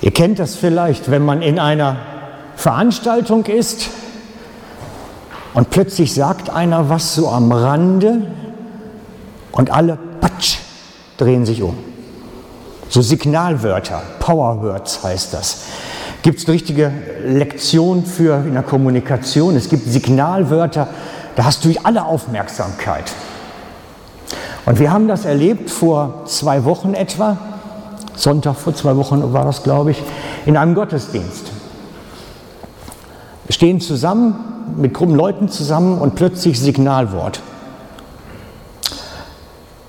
Ihr kennt das vielleicht, wenn man in einer Veranstaltung ist und plötzlich sagt einer was so am Rande und alle patsch, drehen sich um. So Signalwörter, Powerwords heißt das. Gibt es eine richtige Lektion für in der Kommunikation? Es gibt Signalwörter, da hast du alle Aufmerksamkeit. Und wir haben das erlebt vor zwei Wochen etwa, Sonntag vor zwei Wochen war das, glaube ich, in einem Gottesdienst. Wir stehen zusammen, mit krummen Leuten zusammen und plötzlich Signalwort.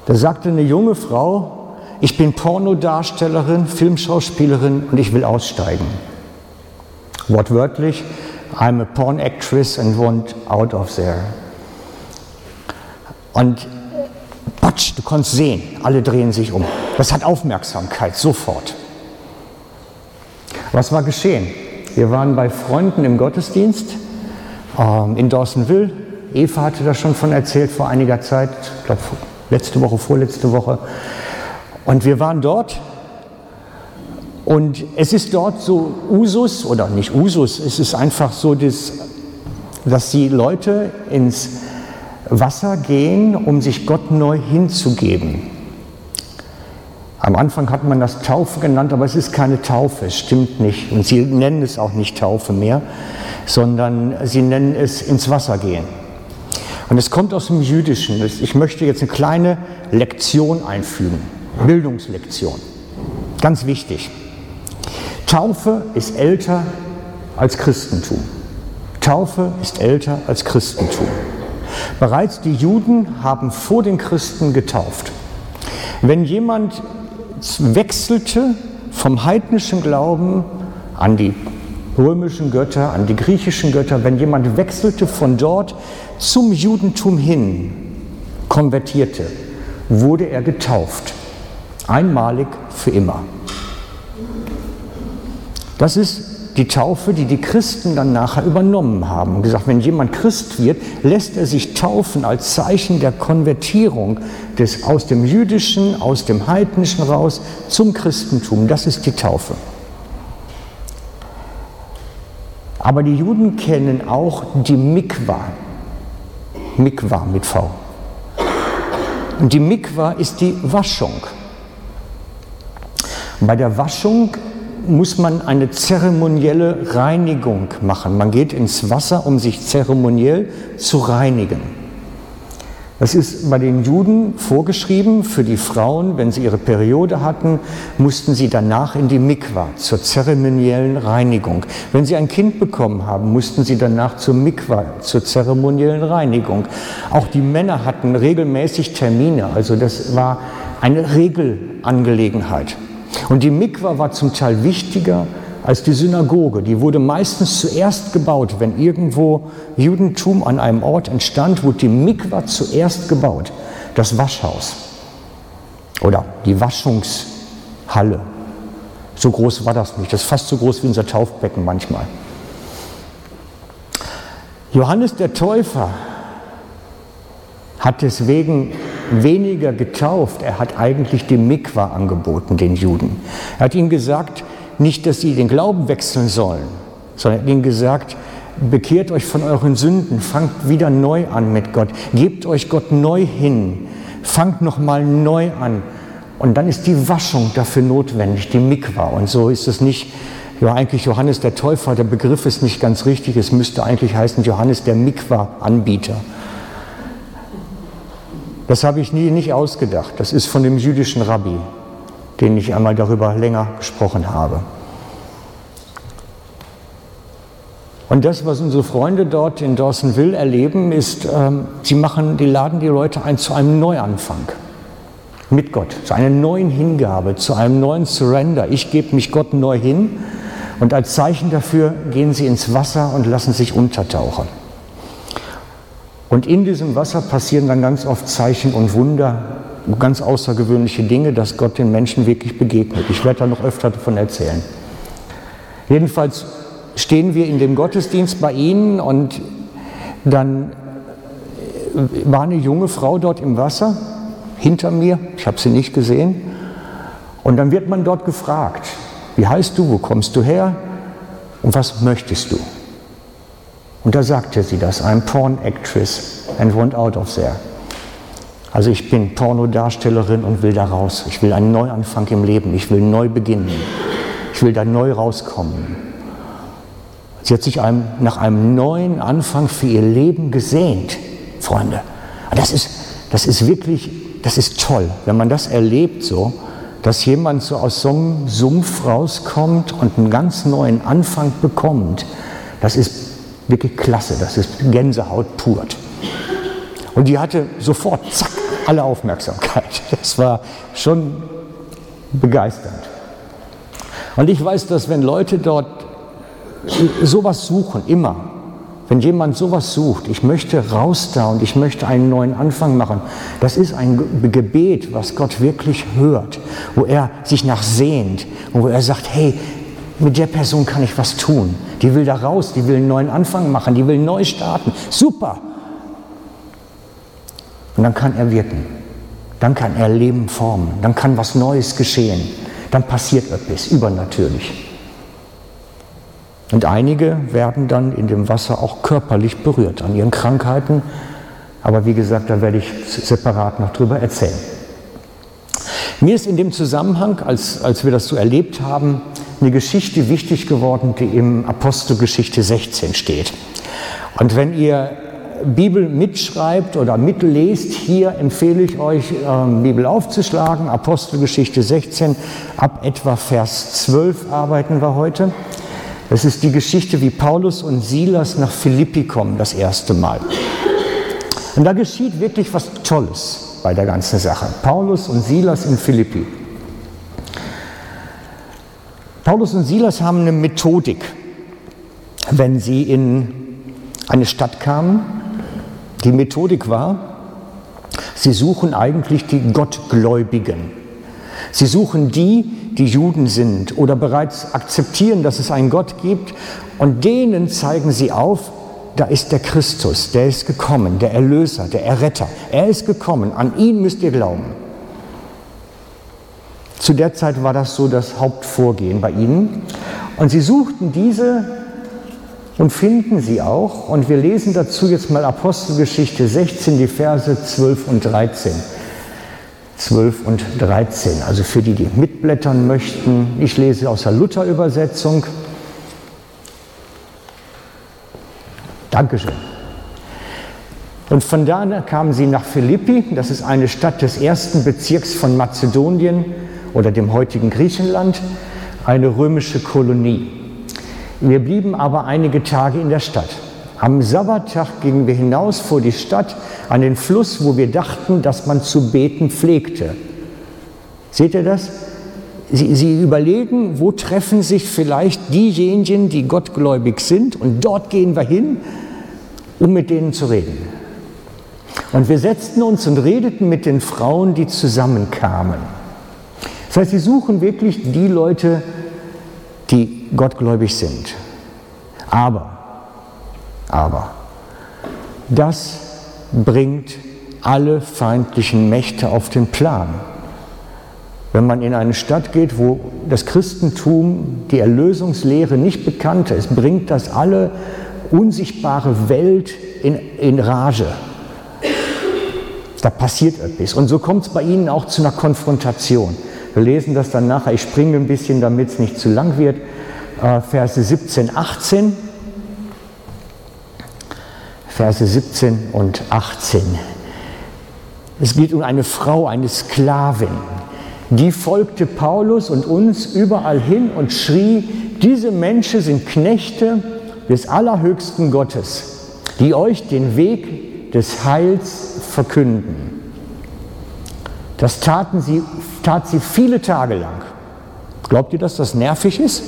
Da sagte eine junge Frau, ich bin Pornodarstellerin, Filmschauspielerin und ich will aussteigen. Wortwörtlich, I'm a porn actress and want out of there. Und patsch, du konntest sehen, alle drehen sich um. Das hat Aufmerksamkeit, sofort. Was war geschehen? Wir waren bei Freunden im Gottesdienst ähm, in Dawsonville. Eva hatte das schon von erzählt vor einiger Zeit, ich glaube letzte Woche, vorletzte Woche. Und wir waren dort und es ist dort so Usus oder nicht Usus, es ist einfach so, dass, dass die Leute ins Wasser gehen, um sich Gott neu hinzugeben. Am Anfang hat man das Taufe genannt, aber es ist keine Taufe, es stimmt nicht. Und sie nennen es auch nicht Taufe mehr, sondern sie nennen es ins Wasser gehen. Und es kommt aus dem Jüdischen. Ich möchte jetzt eine kleine Lektion einfügen, Bildungslektion. Ganz wichtig. Taufe ist älter als Christentum. Taufe ist älter als Christentum. Bereits die Juden haben vor den Christen getauft. Wenn jemand wechselte vom heidnischen Glauben an die römischen Götter, an die griechischen Götter, wenn jemand wechselte von dort zum Judentum hin, konvertierte, wurde er getauft. Einmalig für immer. Das ist die Taufe, die die Christen dann nachher übernommen haben und gesagt, wenn jemand Christ wird, lässt er sich taufen als Zeichen der Konvertierung des, aus dem Jüdischen, aus dem Heidnischen raus zum Christentum. Das ist die Taufe. Aber die Juden kennen auch die Mikwa. Mikwa mit V. Und die Mikwa ist die Waschung. Bei der Waschung muss man eine zeremonielle Reinigung machen. Man geht ins Wasser, um sich zeremoniell zu reinigen. Das ist bei den Juden vorgeschrieben. Für die Frauen, wenn sie ihre Periode hatten, mussten sie danach in die Mikwa zur zeremoniellen Reinigung. Wenn sie ein Kind bekommen haben, mussten sie danach zur Mikwa, zur zeremoniellen Reinigung. Auch die Männer hatten regelmäßig Termine. Also das war eine Regelangelegenheit. Und die Mikwa war zum Teil wichtiger als die Synagoge. Die wurde meistens zuerst gebaut. Wenn irgendwo Judentum an einem Ort entstand, wurde die Mikwa zuerst gebaut. Das Waschhaus oder die Waschungshalle. So groß war das nicht. Das ist fast so groß wie unser Taufbecken manchmal. Johannes der Täufer hat deswegen weniger getauft, er hat eigentlich die Mikwa angeboten, den Juden. Er hat ihnen gesagt, nicht, dass sie den Glauben wechseln sollen, sondern er hat ihnen gesagt, bekehrt euch von euren Sünden, fangt wieder neu an mit Gott, gebt euch Gott neu hin, fangt nochmal neu an. Und dann ist die Waschung dafür notwendig, die Mikwa. Und so ist es nicht, ja eigentlich Johannes der Täufer, der Begriff ist nicht ganz richtig, es müsste eigentlich heißen Johannes der Mikwa-Anbieter. Das habe ich nie nicht ausgedacht. Das ist von dem jüdischen Rabbi, den ich einmal darüber länger gesprochen habe. Und das, was unsere Freunde dort in Dawsonville erleben, ist, ähm, sie machen, die laden die Leute ein zu einem Neuanfang mit Gott, zu einer neuen Hingabe, zu einem neuen Surrender. Ich gebe mich Gott neu hin und als Zeichen dafür gehen sie ins Wasser und lassen sich untertauchen. Und in diesem Wasser passieren dann ganz oft Zeichen und Wunder, ganz außergewöhnliche Dinge, dass Gott den Menschen wirklich begegnet. Ich werde da noch öfter davon erzählen. Jedenfalls stehen wir in dem Gottesdienst bei Ihnen und dann war eine junge Frau dort im Wasser hinter mir, ich habe sie nicht gesehen, und dann wird man dort gefragt, Wie heißt du? Wo kommst du her? Und was möchtest du? Und da sagte sie das, I'm porn actress and want out of there. Also ich bin Pornodarstellerin und will da raus. Ich will einen Neuanfang im Leben. Ich will neu beginnen. Ich will da neu rauskommen. Sie hat sich einem, nach einem neuen Anfang für ihr Leben gesehnt, Freunde. Das ist, das ist wirklich, das ist toll, wenn man das erlebt so, dass jemand so aus so einem Sumpf rauskommt und einen ganz neuen Anfang bekommt. Das ist wirklich klasse, das ist Gänsehaut pur. Und die hatte sofort, zack, alle Aufmerksamkeit. Das war schon begeisternd. Und ich weiß, dass wenn Leute dort sowas suchen, immer, wenn jemand sowas sucht, ich möchte raus da und ich möchte einen neuen Anfang machen, das ist ein Gebet, was Gott wirklich hört, wo er sich nach sehnt und wo er sagt, hey, mit der Person kann ich was tun. Die will da raus, die will einen neuen Anfang machen, die will neu starten. Super. Und dann kann er wirken. Dann kann er Leben formen. Dann kann was Neues geschehen. Dann passiert etwas übernatürlich. Und einige werden dann in dem Wasser auch körperlich berührt an ihren Krankheiten. Aber wie gesagt, da werde ich separat noch drüber erzählen. Mir ist in dem Zusammenhang, als, als wir das so erlebt haben, eine Geschichte wichtig geworden, die im Apostelgeschichte 16 steht. Und wenn ihr Bibel mitschreibt oder mitlest, hier empfehle ich euch, ähm, Bibel aufzuschlagen. Apostelgeschichte 16, ab etwa Vers 12 arbeiten wir heute. Das ist die Geschichte, wie Paulus und Silas nach Philippi kommen, das erste Mal. Und da geschieht wirklich was Tolles bei der ganzen Sache. Paulus und Silas in Philippi. Paulus und Silas haben eine Methodik, wenn sie in eine Stadt kamen. Die Methodik war, sie suchen eigentlich die Gottgläubigen. Sie suchen die, die Juden sind oder bereits akzeptieren, dass es einen Gott gibt und denen zeigen sie auf, da ist der Christus, der ist gekommen, der Erlöser, der Erretter. Er ist gekommen, an ihn müsst ihr glauben. Zu der Zeit war das so das Hauptvorgehen bei ihnen. Und sie suchten diese und finden sie auch. Und wir lesen dazu jetzt mal Apostelgeschichte 16, die Verse 12 und 13. 12 und 13. Also für die, die mitblättern möchten, ich lese aus der Luther-Übersetzung. Dankeschön. Und von da kamen sie nach Philippi, das ist eine Stadt des ersten Bezirks von Mazedonien oder dem heutigen Griechenland, eine römische Kolonie. Wir blieben aber einige Tage in der Stadt. Am Sabbattag gingen wir hinaus vor die Stadt an den Fluss, wo wir dachten, dass man zu beten pflegte. Seht ihr das? Sie, sie, überlegen, wo treffen sich vielleicht diejenigen, die gottgläubig sind, und dort gehen wir hin, um mit denen zu reden. Und wir setzten uns und redeten mit den Frauen, die zusammenkamen. Das heißt, sie suchen wirklich die Leute, die gottgläubig sind. Aber aber das bringt alle feindlichen Mächte auf den Plan. Wenn man in eine Stadt geht, wo das Christentum, die Erlösungslehre nicht bekannt ist, bringt das alle unsichtbare Welt in, in Rage. Da passiert etwas. Und so kommt es bei ihnen auch zu einer Konfrontation. Wir lesen das dann nachher. Ich springe ein bisschen, damit es nicht zu lang wird. Äh, Verse 17, 18. Verse 17 und 18. Es geht um eine Frau, eine Sklavin. Die folgte Paulus und uns überall hin und schrie, diese Menschen sind Knechte des allerhöchsten Gottes, die euch den Weg des Heils verkünden. Das taten sie, tat sie viele Tage lang. Glaubt ihr, dass das nervig ist?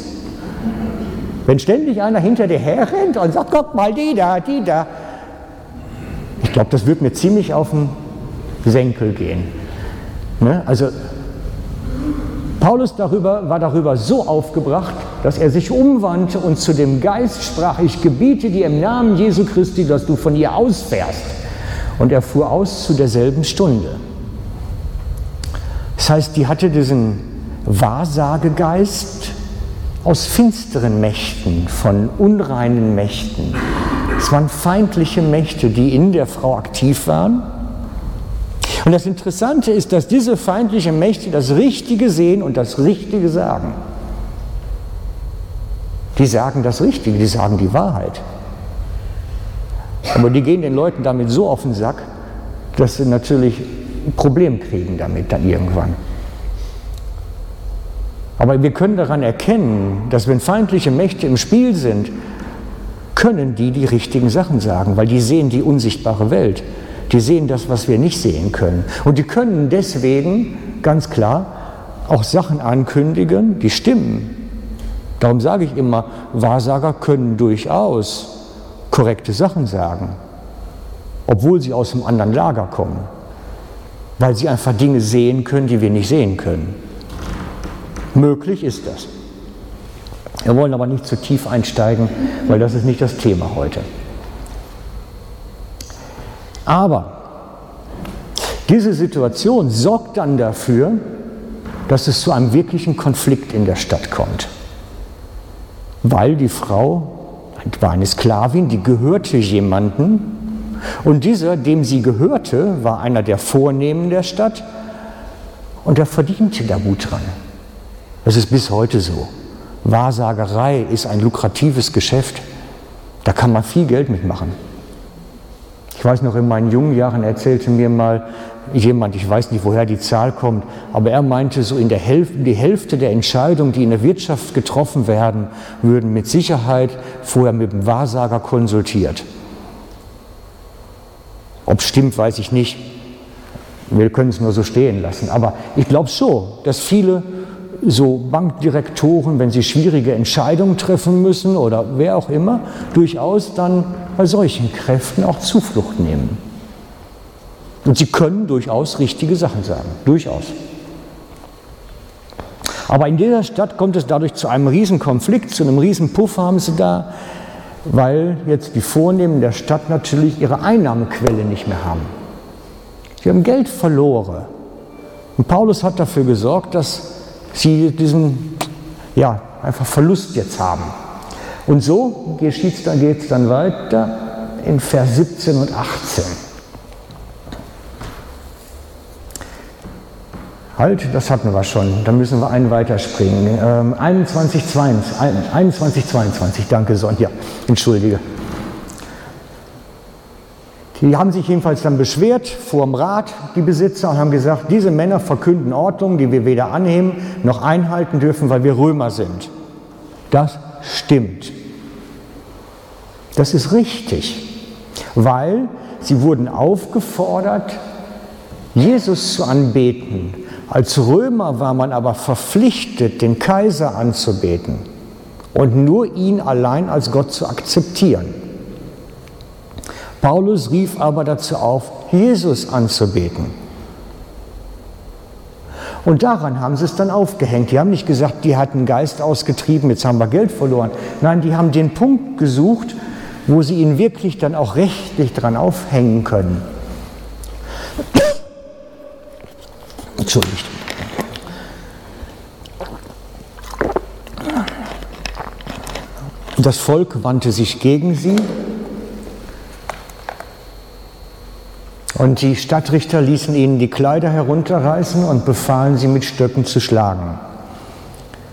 Wenn ständig einer hinter dir herrennt und sagt, guck mal, die da, die da, ich glaube, das wird mir ziemlich auf den Senkel gehen. Ne? Also Paulus darüber, war darüber so aufgebracht, dass er sich umwandte und zu dem Geist sprach, ich gebiete dir im Namen Jesu Christi, dass du von ihr ausfährst. Und er fuhr aus zu derselben Stunde. Das heißt, die hatte diesen Wahrsagegeist, aus finsteren Mächten, von unreinen Mächten. Es waren feindliche Mächte, die in der Frau aktiv waren. Und das Interessante ist, dass diese feindlichen Mächte das Richtige sehen und das Richtige sagen. Die sagen das Richtige, die sagen die Wahrheit. Aber die gehen den Leuten damit so auf den Sack, dass sie natürlich ein Problem kriegen damit dann irgendwann. Aber wir können daran erkennen, dass wenn feindliche Mächte im Spiel sind, können die die richtigen Sachen sagen, weil die sehen die unsichtbare Welt. Die sehen das, was wir nicht sehen können. Und die können deswegen ganz klar auch Sachen ankündigen, die stimmen. Darum sage ich immer, Wahrsager können durchaus korrekte Sachen sagen, obwohl sie aus einem anderen Lager kommen, weil sie einfach Dinge sehen können, die wir nicht sehen können. Möglich ist das. Wir wollen aber nicht zu tief einsteigen, weil das ist nicht das Thema heute. Aber diese Situation sorgt dann dafür, dass es zu einem wirklichen Konflikt in der Stadt kommt. Weil die Frau war eine Sklavin, die gehörte jemandem und dieser, dem sie gehörte, war einer der Vornehmen der Stadt und er verdiente da gut dran. Das ist bis heute so. Wahrsagerei ist ein lukratives Geschäft. Da kann man viel Geld mitmachen. Ich weiß noch, in meinen jungen Jahren erzählte mir mal jemand, ich weiß nicht, woher die Zahl kommt, aber er meinte, so in der Hälfte, die Hälfte der Entscheidungen, die in der Wirtschaft getroffen werden, würden mit Sicherheit vorher mit dem Wahrsager konsultiert. Ob es stimmt, weiß ich nicht. Wir können es nur so stehen lassen. Aber ich glaube schon, dass viele so Bankdirektoren, wenn sie schwierige Entscheidungen treffen müssen oder wer auch immer, durchaus dann bei solchen Kräften auch Zuflucht nehmen. Und sie können durchaus richtige Sachen sagen, durchaus. Aber in dieser Stadt kommt es dadurch zu einem Riesenkonflikt, zu einem Riesenpuff haben sie da, weil jetzt die Vornehmen der Stadt natürlich ihre Einnahmequelle nicht mehr haben. Sie haben Geld verloren. Und Paulus hat dafür gesorgt, dass sie diesen ja, einfach Verlust jetzt haben. Und so geht es dann weiter in Vers 17 und 18. Halt, das hatten wir schon. Da müssen wir einen weiterspringen. Ähm, 21, 22, 21, 22. Danke, Sonja. Entschuldige. Die haben sich jedenfalls dann beschwert vor dem Rat, die Besitzer, und haben gesagt, diese Männer verkünden Ordnungen, die wir weder annehmen noch einhalten dürfen, weil wir Römer sind. Das stimmt. Das ist richtig, weil sie wurden aufgefordert, Jesus zu anbeten. Als Römer war man aber verpflichtet, den Kaiser anzubeten und nur ihn allein als Gott zu akzeptieren. Paulus rief aber dazu auf, Jesus anzubeten. Und daran haben sie es dann aufgehängt. Die haben nicht gesagt, die hatten Geist ausgetrieben, jetzt haben wir Geld verloren. Nein, die haben den Punkt gesucht, wo sie ihn wirklich dann auch rechtlich dran aufhängen können. Entschuldigt. Das Volk wandte sich gegen sie Und die Stadtrichter ließen ihnen die Kleider herunterreißen und befahlen sie mit Stöcken zu schlagen.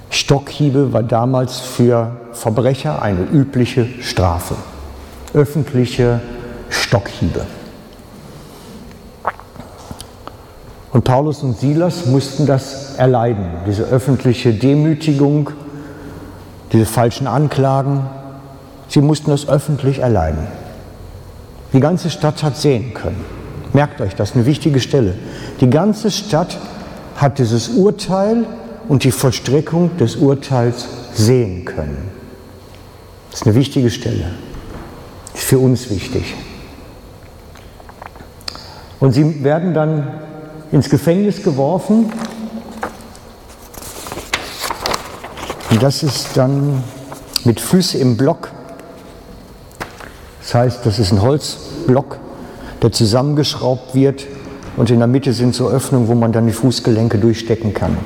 Stockhiebe war damals für Verbrecher eine übliche Strafe. Öffentliche Stockhiebe. Und Paulus und Silas mussten das erleiden, diese öffentliche Demütigung, diese falschen Anklagen. Sie mussten das öffentlich erleiden. Die ganze Stadt hat sehen können. Merkt euch, das ist eine wichtige Stelle. Die ganze Stadt hat dieses Urteil und die Vollstreckung des Urteils sehen können. Das ist eine wichtige Stelle. Ist für uns wichtig. Und sie werden dann ins Gefängnis geworfen. Und das ist dann mit Füße im Block. Das heißt, das ist ein Holzblock der zusammengeschraubt wird und in der Mitte sind so Öffnungen, wo man dann die Fußgelenke durchstecken kann.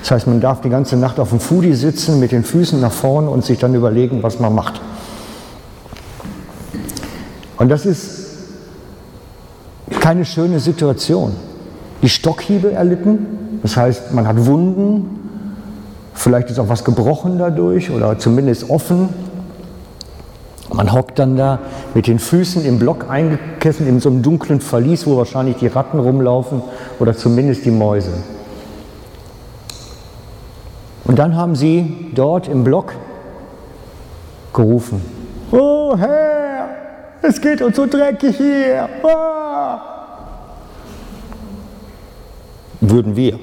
Das heißt, man darf die ganze Nacht auf dem Fudi sitzen mit den Füßen nach vorne und sich dann überlegen, was man macht. Und das ist keine schöne Situation. Die Stockhiebe erlitten, das heißt, man hat Wunden, vielleicht ist auch was gebrochen dadurch oder zumindest offen. Man hockt dann da mit den Füßen im Block eingekesselt in so einem dunklen Verlies, wo wahrscheinlich die Ratten rumlaufen oder zumindest die Mäuse. Und dann haben sie dort im Block gerufen, oh Herr, es geht uns so dreckig hier. Oh. Würden wir.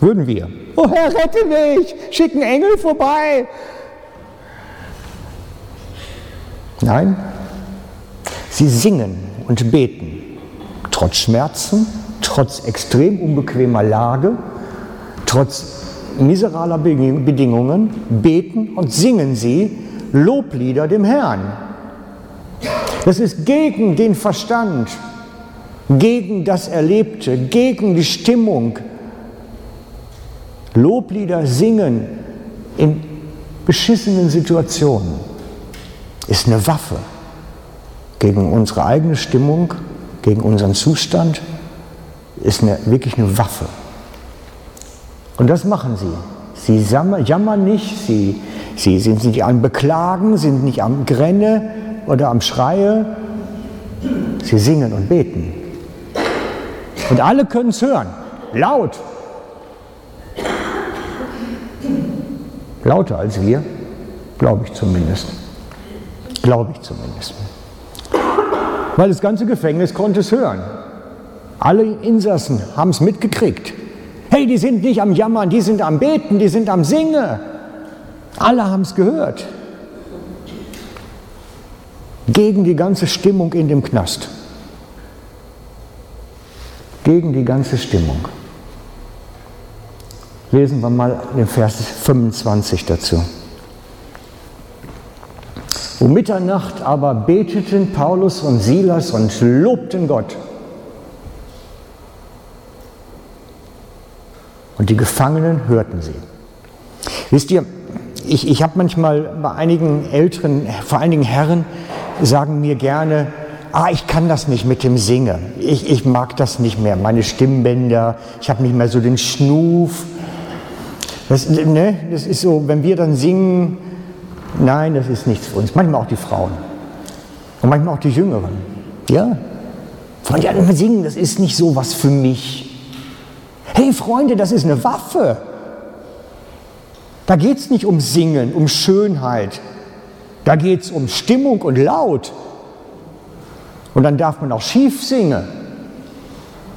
Würden wir. Oh Herr, rette mich, schick einen Engel vorbei. Nein, sie singen und beten, trotz Schmerzen, trotz extrem unbequemer Lage, trotz miseraler Bedingungen, beten und singen sie Loblieder dem Herrn. Das ist gegen den Verstand, gegen das Erlebte, gegen die Stimmung. Loblieder singen in beschissenen Situationen ist eine Waffe gegen unsere eigene Stimmung, gegen unseren Zustand, ist eine, wirklich eine Waffe. Und das machen sie. Sie jammern nicht, sie, sie sind nicht am Beklagen, sind nicht am Grenne oder am Schreie. Sie singen und beten. Und alle können es hören, laut. Lauter als wir, glaube ich zumindest. Glaube ich zumindest. Weil das ganze Gefängnis konnte es hören. Alle Insassen haben es mitgekriegt. Hey, die sind nicht am Jammern, die sind am Beten, die sind am Singen. Alle haben es gehört. Gegen die ganze Stimmung in dem Knast. Gegen die ganze Stimmung. Lesen wir mal den Vers 25 dazu. Um Mitternacht aber beteten Paulus und Silas und lobten Gott Und die Gefangenen hörten sie. Wisst ihr, ich, ich habe manchmal bei einigen älteren, vor allen Dingen Herren, sagen mir gerne, ah, ich kann das nicht mit dem Singen. Ich, ich mag das nicht mehr, meine Stimmbänder, ich habe nicht mehr so den Schnuf. Das, ne, das ist so, wenn wir dann singen, nein, das ist nichts für uns. Manchmal auch die Frauen und manchmal auch die Jüngeren. Ja, von ja, singen, das ist nicht so was für mich. Hey Freunde, das ist eine Waffe. Da geht es nicht um Singen, um Schönheit. Da geht es um Stimmung und Laut. Und dann darf man auch schief singen.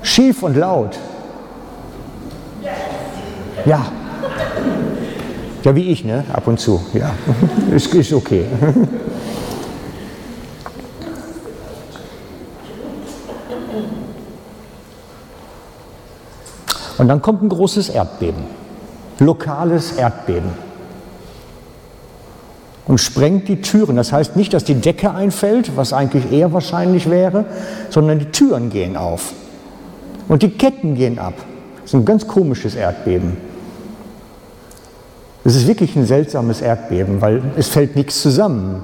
Schief und laut. Ja. Ja, wie ich, ne? Ab und zu. Ja. Ist, ist okay. Und dann kommt ein großes Erdbeben, lokales Erdbeben. Und sprengt die Türen. Das heißt nicht, dass die Decke einfällt, was eigentlich eher wahrscheinlich wäre, sondern die Türen gehen auf. Und die Ketten gehen ab. Das ist ein ganz komisches Erdbeben. Es ist wirklich ein seltsames Erdbeben, weil es fällt nichts zusammen.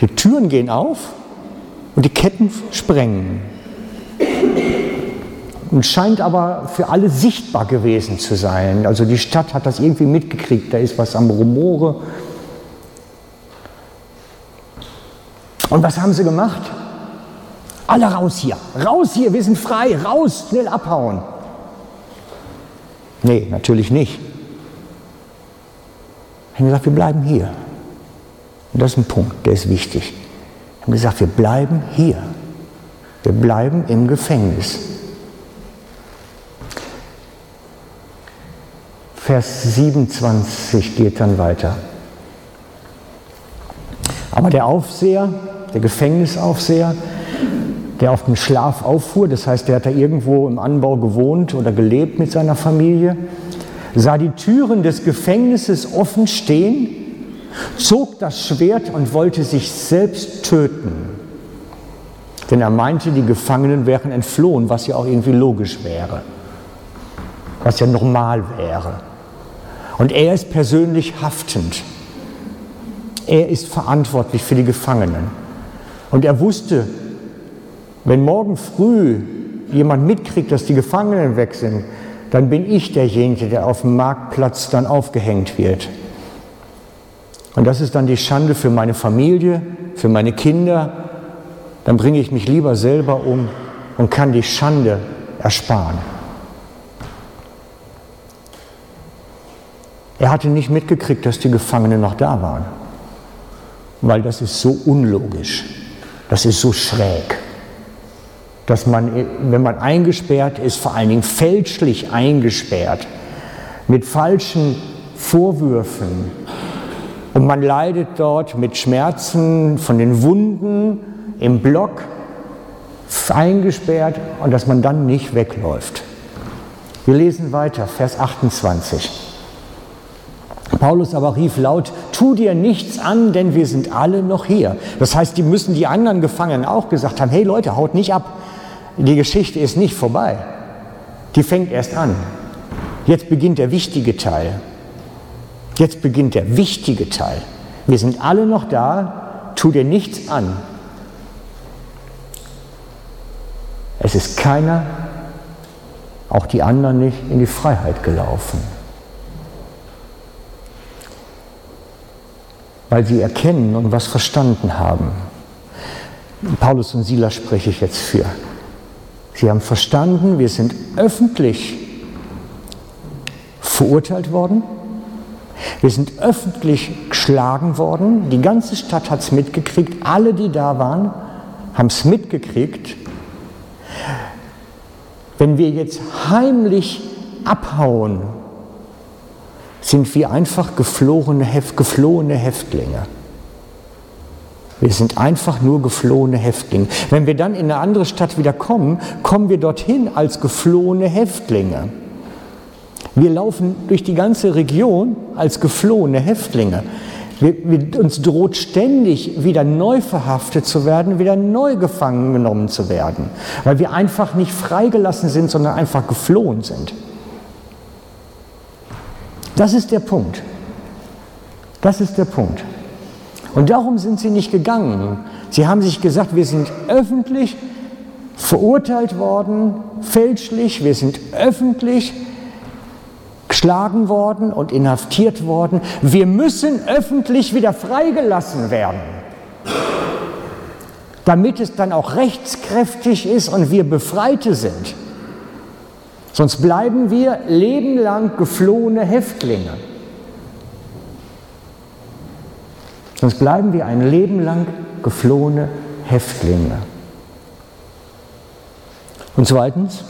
Die Türen gehen auf und die Ketten sprengen und scheint aber für alle sichtbar gewesen zu sein. Also die Stadt hat das irgendwie mitgekriegt, da ist was am Rumore. Und was haben sie gemacht? Alle raus hier, raus hier, wir sind frei, raus, schnell abhauen. Nee, natürlich nicht. Haben gesagt, wir bleiben hier. Und das ist ein Punkt, der ist wichtig. Haben gesagt, wir bleiben hier. Wir bleiben im Gefängnis. Vers 27 geht dann weiter. Aber der Aufseher, der Gefängnisaufseher, der auf den Schlaf auffuhr, das heißt, der hat da irgendwo im Anbau gewohnt oder gelebt mit seiner Familie, sah die Türen des Gefängnisses offen stehen, zog das Schwert und wollte sich selbst töten. Denn er meinte, die Gefangenen wären entflohen, was ja auch irgendwie logisch wäre. was ja normal wäre. Und er ist persönlich haftend. Er ist verantwortlich für die Gefangenen. Und er wusste, wenn morgen früh jemand mitkriegt, dass die Gefangenen weg sind, dann bin ich derjenige, der auf dem Marktplatz dann aufgehängt wird. Und das ist dann die Schande für meine Familie, für meine Kinder. Dann bringe ich mich lieber selber um und kann die Schande ersparen. Er hatte nicht mitgekriegt, dass die Gefangenen noch da waren, weil das ist so unlogisch, das ist so schräg, dass man, wenn man eingesperrt ist, vor allen Dingen fälschlich eingesperrt, mit falschen Vorwürfen, und man leidet dort mit Schmerzen von den Wunden im Block eingesperrt und dass man dann nicht wegläuft. Wir lesen weiter, Vers 28. Paulus aber rief laut, tu dir nichts an, denn wir sind alle noch hier. Das heißt, die müssen die anderen Gefangenen auch gesagt haben, hey Leute, haut nicht ab. Die Geschichte ist nicht vorbei. Die fängt erst an. Jetzt beginnt der wichtige Teil. Jetzt beginnt der wichtige Teil. Wir sind alle noch da, tu dir nichts an. Es ist keiner, auch die anderen nicht, in die Freiheit gelaufen. Weil sie erkennen und was verstanden haben. Paulus und Silas spreche ich jetzt für. Sie haben verstanden, wir sind öffentlich verurteilt worden wir sind öffentlich geschlagen worden. Die ganze Stadt hat es mitgekriegt. Alle, die da waren, haben es mitgekriegt. Wenn wir jetzt heimlich abhauen, sind wir einfach geflohene, geflohene Häftlinge. Wir sind einfach nur geflohene Häftlinge. Wenn wir dann in eine andere Stadt wieder kommen, kommen wir dorthin als geflohene Häftlinge. Wir laufen durch die ganze Region als geflohene Häftlinge. Wir, wir, uns droht ständig wieder neu verhaftet zu werden, wieder neu gefangen genommen zu werden, weil wir einfach nicht freigelassen sind, sondern einfach geflohen sind. Das ist der Punkt. Das ist der Punkt. Und darum sind sie nicht gegangen. Sie haben sich gesagt, wir sind öffentlich verurteilt worden, fälschlich, wir sind öffentlich geschlagen worden und inhaftiert worden. Wir müssen öffentlich wieder freigelassen werden, damit es dann auch rechtskräftig ist und wir Befreite sind. Sonst bleiben wir lebenlang geflohene Häftlinge. Sonst bleiben wir ein Leben lang geflohene Häftlinge. Und zweitens,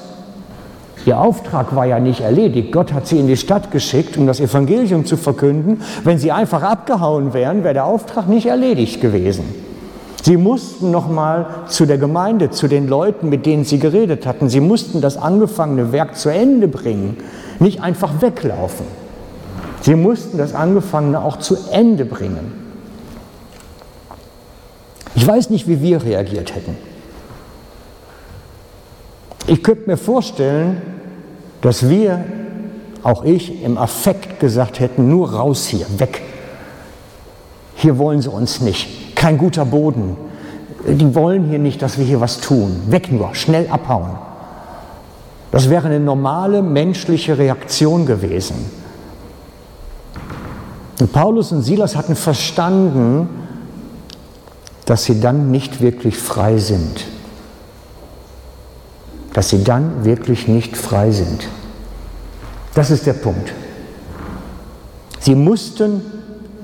Ihr Auftrag war ja nicht erledigt. Gott hat sie in die Stadt geschickt, um das Evangelium zu verkünden. Wenn sie einfach abgehauen wären, wäre der Auftrag nicht erledigt gewesen. Sie mussten nochmal zu der Gemeinde, zu den Leuten, mit denen sie geredet hatten. Sie mussten das angefangene Werk zu Ende bringen, nicht einfach weglaufen. Sie mussten das angefangene auch zu Ende bringen. Ich weiß nicht, wie wir reagiert hätten. Ich könnte mir vorstellen, dass wir, auch ich, im Affekt gesagt hätten, nur raus hier, weg. Hier wollen sie uns nicht. Kein guter Boden. Die wollen hier nicht, dass wir hier was tun. Weg nur, schnell abhauen. Das wäre eine normale menschliche Reaktion gewesen. Und Paulus und Silas hatten verstanden, dass sie dann nicht wirklich frei sind dass sie dann wirklich nicht frei sind. Das ist der Punkt. Sie mussten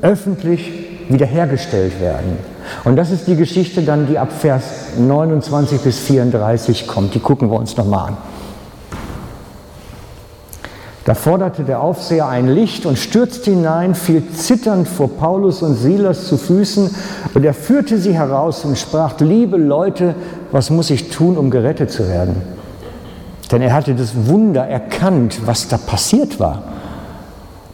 öffentlich wiederhergestellt werden. Und das ist die Geschichte dann, die ab Vers 29 bis 34 kommt. Die gucken wir uns nochmal an. Da forderte der Aufseher ein Licht und stürzte hinein, fiel zitternd vor Paulus und Silas zu Füßen und er führte sie heraus und sprach, liebe Leute, was muss ich tun, um gerettet zu werden? Denn er hatte das Wunder erkannt, was da passiert war.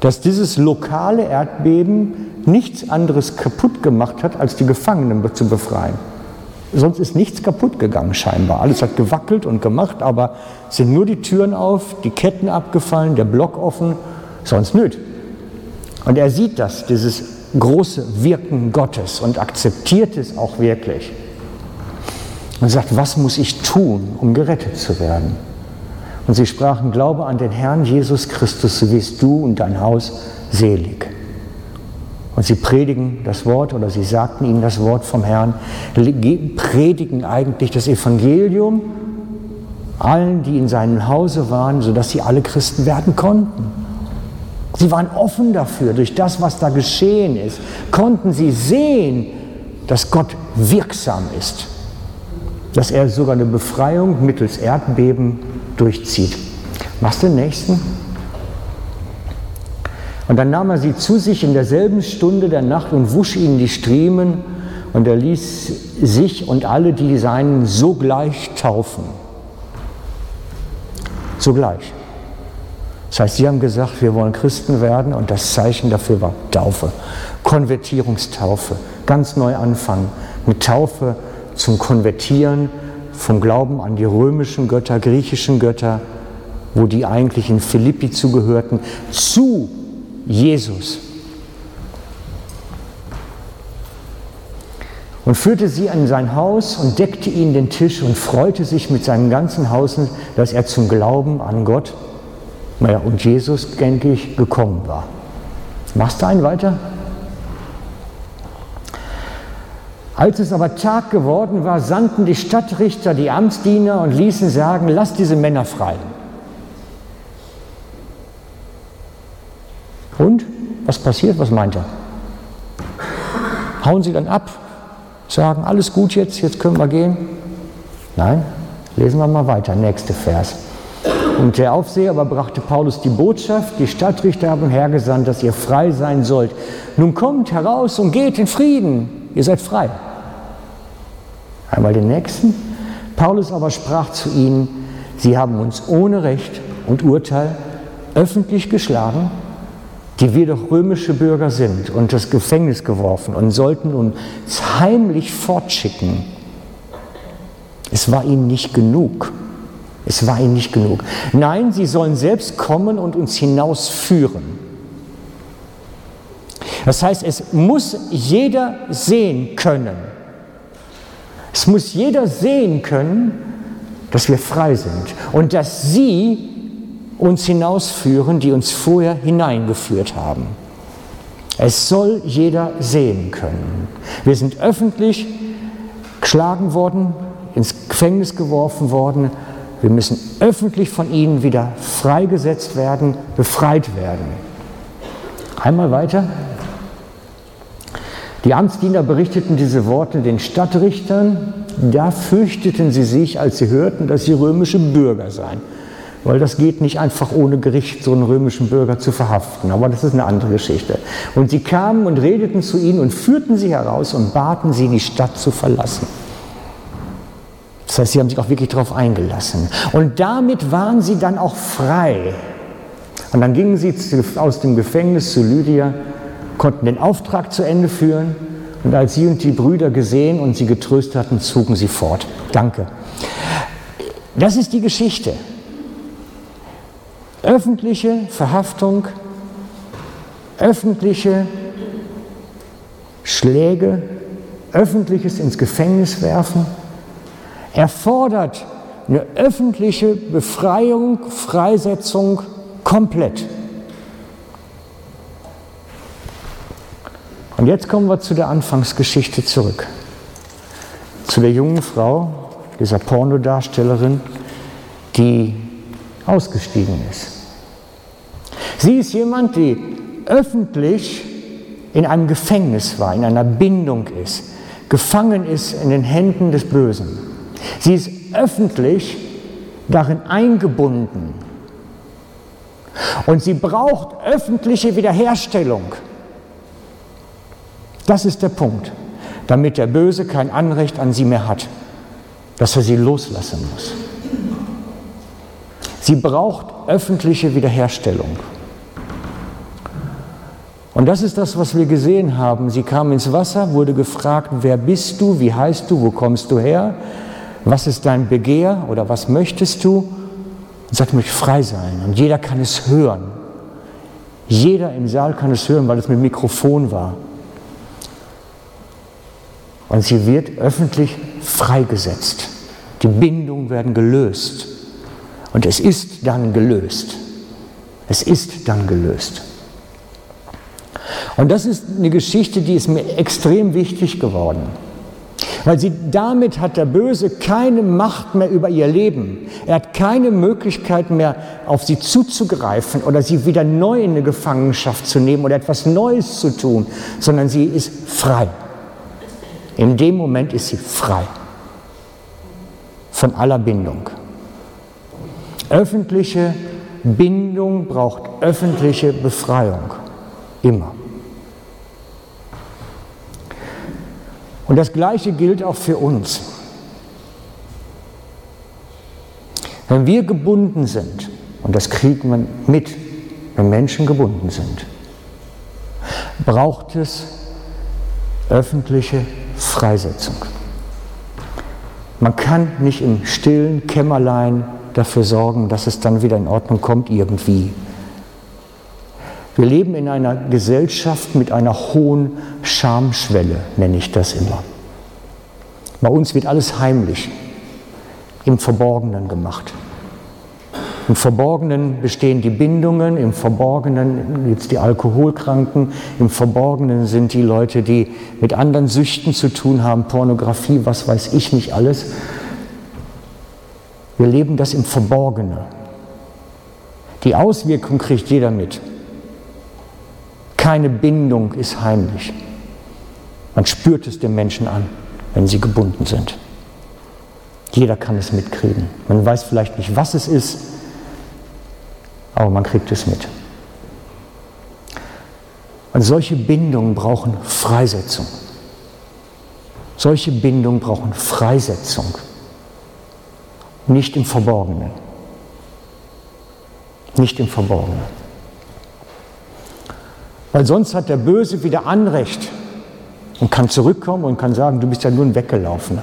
Dass dieses lokale Erdbeben nichts anderes kaputt gemacht hat, als die Gefangenen zu befreien. Sonst ist nichts kaputt gegangen scheinbar. Alles hat gewackelt und gemacht, aber sind nur die Türen auf, die Ketten abgefallen, der Block offen, sonst nüt. Und er sieht das, dieses große Wirken Gottes und akzeptiert es auch wirklich. Und sagt, was muss ich tun, um gerettet zu werden? Und sie sprachen, glaube an den Herrn Jesus Christus, so wirst du und dein Haus selig. Und sie predigen das Wort oder sie sagten ihnen das Wort vom Herrn, predigen eigentlich das Evangelium allen, die in seinem Hause waren, sodass sie alle Christen werden konnten. Sie waren offen dafür, durch das, was da geschehen ist, konnten sie sehen, dass Gott wirksam ist, dass er sogar eine Befreiung mittels Erdbeben durchzieht. Du den nächsten? Und dann nahm er sie zu sich in derselben Stunde der Nacht und wusch ihnen die Striemen und er ließ sich und alle, die seinen, sogleich taufen. Sogleich. Das heißt, sie haben gesagt, wir wollen Christen werden und das Zeichen dafür war Taufe, Konvertierungstaufe, ganz neu anfangen, eine Taufe zum Konvertieren vom Glauben an die römischen Götter, griechischen Götter, wo die eigentlich in Philippi zugehörten, zu Jesus. Und führte sie an sein Haus und deckte ihnen den Tisch und freute sich mit seinem ganzen Haus, dass er zum Glauben an Gott naja, und Jesus, denke ich, gekommen war. Machst du einen weiter? Als es aber Tag geworden war, sandten die Stadtrichter die Amtsdiener und ließen sagen, lasst diese Männer frei. Und was passiert? Was meint er? Hauen sie dann ab, sagen, alles gut jetzt, jetzt können wir gehen? Nein, lesen wir mal weiter, nächste Vers. Und der Aufseher aber brachte Paulus die Botschaft, die Stadtrichter haben hergesandt, dass ihr frei sein sollt. Nun kommt heraus und geht in Frieden, ihr seid frei. Einmal den nächsten. Paulus aber sprach zu ihnen, sie haben uns ohne Recht und Urteil öffentlich geschlagen die wir doch römische Bürger sind und das Gefängnis geworfen und sollten uns heimlich fortschicken. Es war ihnen nicht genug. Es war ihnen nicht genug. Nein, sie sollen selbst kommen und uns hinausführen. Das heißt, es muss jeder sehen können. Es muss jeder sehen können, dass wir frei sind und dass sie uns hinausführen, die uns vorher hineingeführt haben. Es soll jeder sehen können. Wir sind öffentlich geschlagen worden, ins Gefängnis geworfen worden. Wir müssen öffentlich von ihnen wieder freigesetzt werden, befreit werden. Einmal weiter. Die Amtsdiener berichteten diese Worte den Stadtrichtern. Da fürchteten sie sich, als sie hörten, dass sie römische Bürger seien weil das geht nicht einfach ohne Gericht, so einen römischen Bürger zu verhaften. Aber das ist eine andere Geschichte. Und sie kamen und redeten zu ihnen und führten sie heraus und baten sie, die Stadt zu verlassen. Das heißt, sie haben sich auch wirklich darauf eingelassen. Und damit waren sie dann auch frei. Und dann gingen sie aus dem Gefängnis zu Lydia, konnten den Auftrag zu Ende führen. Und als sie und die Brüder gesehen und sie getröstet hatten, zogen sie fort. Danke. Das ist die Geschichte. Öffentliche Verhaftung, öffentliche Schläge, öffentliches ins Gefängnis werfen, erfordert eine öffentliche Befreiung, Freisetzung komplett. Und jetzt kommen wir zu der Anfangsgeschichte zurück. Zu der jungen Frau, dieser Pornodarstellerin, die ausgestiegen ist. Sie ist jemand, die öffentlich in einem Gefängnis war, in einer Bindung ist, gefangen ist in den Händen des Bösen. Sie ist öffentlich darin eingebunden. Und sie braucht öffentliche Wiederherstellung. Das ist der Punkt, damit der Böse kein Anrecht an sie mehr hat, dass er sie loslassen muss. Sie braucht öffentliche Wiederherstellung. Und das ist das, was wir gesehen haben. Sie kam ins Wasser, wurde gefragt, wer bist du, wie heißt du, wo kommst du her, was ist dein Begehr oder was möchtest du? Und sagt, ich möchte frei sein. Und jeder kann es hören. Jeder im Saal kann es hören, weil es mit Mikrofon war. Und sie wird öffentlich freigesetzt. Die Bindungen werden gelöst. Und es ist dann gelöst. Es ist dann gelöst. Und das ist eine Geschichte, die ist mir extrem wichtig geworden. Weil sie damit hat der Böse keine Macht mehr über ihr Leben. Er hat keine Möglichkeit mehr, auf sie zuzugreifen oder sie wieder neu in eine Gefangenschaft zu nehmen oder etwas Neues zu tun, sondern sie ist frei. In dem Moment ist sie frei von aller Bindung. Öffentliche Bindung braucht öffentliche Befreiung. Immer. Und das Gleiche gilt auch für uns. Wenn wir gebunden sind, und das kriegt man mit, wenn Menschen gebunden sind, braucht es öffentliche Freisetzung. Man kann nicht im stillen Kämmerlein dafür sorgen, dass es dann wieder in Ordnung kommt irgendwie. Wir leben in einer Gesellschaft mit einer hohen Schamschwelle, nenne ich das immer. Bei uns wird alles heimlich, im Verborgenen gemacht. Im Verborgenen bestehen die Bindungen, im Verborgenen es die Alkoholkranken, im Verborgenen sind die Leute, die mit anderen Süchten zu tun haben, Pornografie, was weiß ich nicht alles. Wir leben das im Verborgenen. Die Auswirkung kriegt jeder mit. Keine Bindung ist heimlich. Man spürt es dem Menschen an, wenn sie gebunden sind. Jeder kann es mitkriegen. Man weiß vielleicht nicht, was es ist, aber man kriegt es mit. Und solche Bindungen brauchen Freisetzung. Solche Bindungen brauchen Freisetzung. Nicht im Verborgenen. Nicht im Verborgenen. Weil sonst hat der Böse wieder Anrecht und kann zurückkommen und kann sagen, du bist ja nur ein Weggelaufener.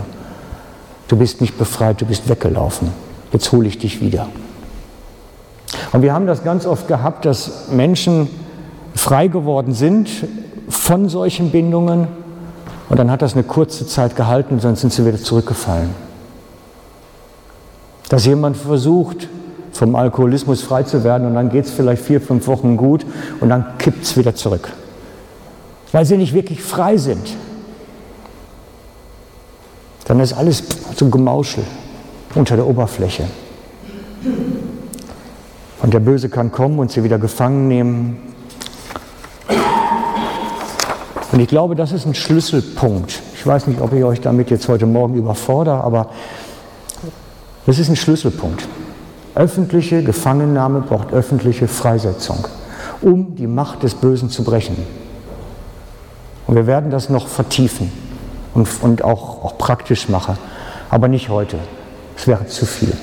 Du bist nicht befreit, du bist weggelaufen. Jetzt hole ich dich wieder. Und wir haben das ganz oft gehabt, dass Menschen frei geworden sind von solchen Bindungen und dann hat das eine kurze Zeit gehalten und dann sind sie wieder zurückgefallen. Dass jemand versucht, vom Alkoholismus frei zu werden und dann geht es vielleicht vier, fünf Wochen gut und dann kippt es wieder zurück. Weil sie nicht wirklich frei sind. Dann ist alles so Gemauschel unter der Oberfläche. Und der Böse kann kommen und sie wieder gefangen nehmen. Und ich glaube, das ist ein Schlüsselpunkt. Ich weiß nicht, ob ich euch damit jetzt heute Morgen überfordere, aber das ist ein Schlüsselpunkt. Öffentliche Gefangennahme braucht öffentliche Freisetzung, um die Macht des Bösen zu brechen. Und wir werden das noch vertiefen und, und auch, auch praktisch machen, aber nicht heute. Es wäre zu viel.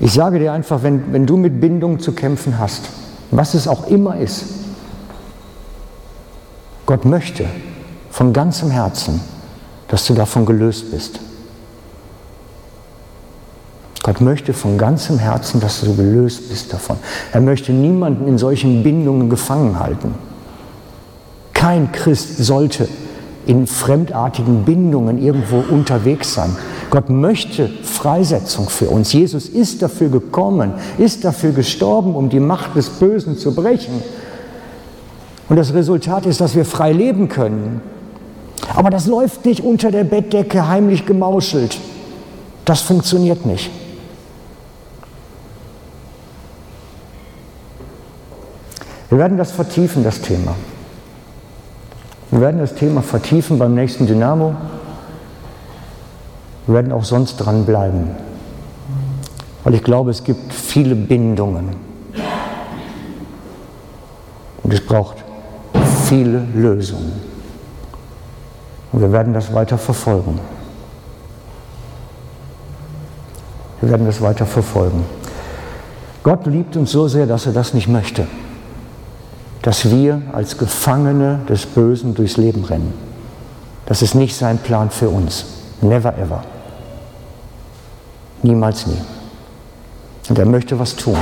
Ich sage dir einfach, wenn, wenn du mit Bindung zu kämpfen hast, was es auch immer ist, Gott möchte von ganzem Herzen, dass du davon gelöst bist. Gott möchte von ganzem Herzen, dass du gelöst bist davon. Er möchte niemanden in solchen Bindungen gefangen halten. Kein Christ sollte in fremdartigen Bindungen irgendwo unterwegs sein. Gott möchte Freisetzung für uns. Jesus ist dafür gekommen, ist dafür gestorben, um die Macht des Bösen zu brechen. Und das Resultat ist, dass wir frei leben können. Aber das läuft nicht unter der Bettdecke heimlich gemauschelt. Das funktioniert nicht. Wir werden das vertiefen, das Thema. Wir werden das Thema vertiefen beim nächsten Dynamo. Wir werden auch sonst dranbleiben, weil ich glaube, es gibt viele Bindungen. Und es braucht viele Lösungen. Und wir werden das weiter verfolgen. Wir werden das weiter verfolgen. Gott liebt uns so sehr, dass er das nicht möchte. Dass wir als Gefangene des Bösen durchs Leben rennen. Das ist nicht sein Plan für uns. Never ever. Niemals nie. Und er möchte was tun.